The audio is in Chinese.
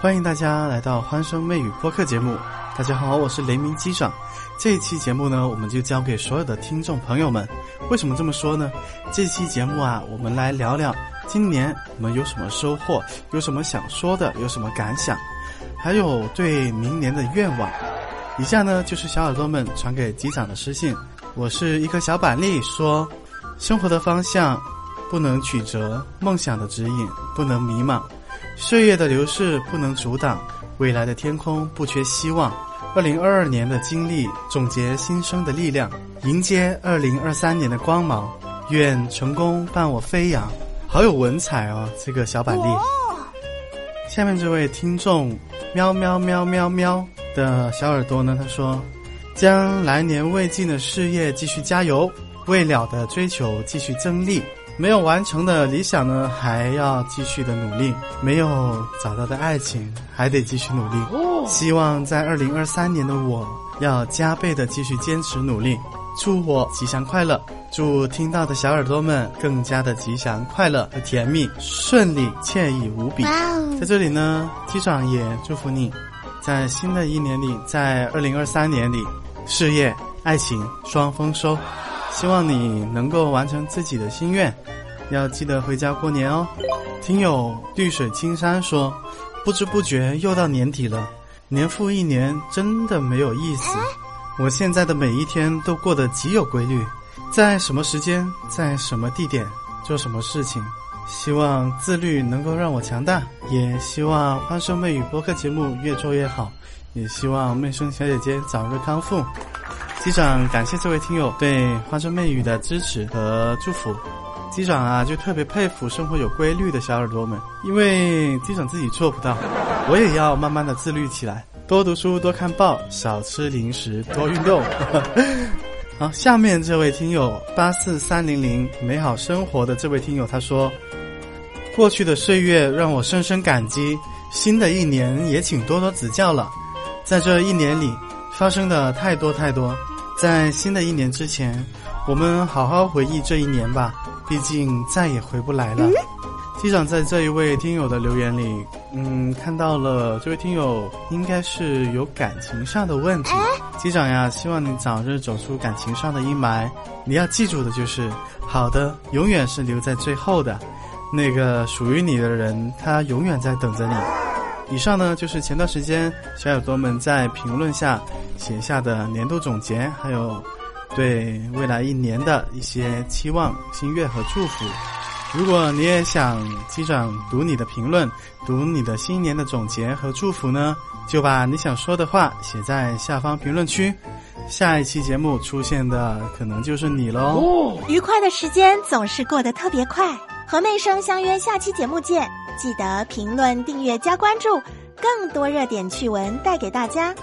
欢迎大家来到欢声媚语播客节目。大家好，我是雷鸣机长。这一期节目呢，我们就交给所有的听众朋友们。为什么这么说呢？这期节目啊，我们来聊聊今年我们有什么收获，有什么想说的，有什么感想，还有对明年的愿望。以下呢，就是小耳朵们传给机长的私信。我是一颗小板栗，说生活的方向不能曲折，梦想的指引不能迷茫。岁月的流逝不能阻挡，未来的天空不缺希望。二零二二年的经历，总结新生的力量，迎接二零二三年的光芒。愿成功伴我飞扬，好有文采哦！这个小板栗。下面这位听众喵喵喵喵喵的小耳朵呢，他说：“将来年未尽的事业继续加油，未了的追求继续增力。”没有完成的理想呢，还要继续的努力；没有找到的爱情，还得继续努力。希望在二零二三年的我，要加倍的继续坚持努力。祝我吉祥快乐，祝听到的小耳朵们更加的吉祥快乐和甜蜜顺利惬意无比。在这里呢，机长也祝福你，在新的一年里，在二零二三年里，事业爱情双丰收。希望你能够完成自己的心愿，要记得回家过年哦。听友绿水青山说，不知不觉又到年底了，年复一年，真的没有意思。我现在的每一天都过得极有规律，在什么时间，在什么地点做什么事情。希望自律能够让我强大，也希望欢声妹语播客节目越做越好，也希望妹生小姐姐早日康复。机长感谢这位听友对花生媚语的支持和祝福。机长啊，就特别佩服生活有规律的小耳朵们，因为机长自己做不到，我也要慢慢的自律起来，多读书，多看报，少吃零食，多运动。好，下面这位听友八四三零零美好生活的这位听友他说，过去的岁月让我深深感激，新的一年也请多多指教了，在这一年里。发生的太多太多，在新的一年之前，我们好好回忆这一年吧，毕竟再也回不来了。机长在这一位听友的留言里，嗯，看到了这位听友应该是有感情上的问题。机长呀，希望你早日走出感情上的阴霾。你要记住的就是，好的永远是留在最后的，那个属于你的人，他永远在等着你。以上呢就是前段时间小耳朵们在评论下写下的年度总结，还有对未来一年的一些期望、心愿和祝福。如果你也想机长读你的评论，读你的新年的总结和祝福呢，就把你想说的话写在下方评论区。下一期节目出现的可能就是你喽。愉快的时间总是过得特别快，和妹生相约下期节目见。记得评论、订阅、加关注，更多热点趣闻带给大家。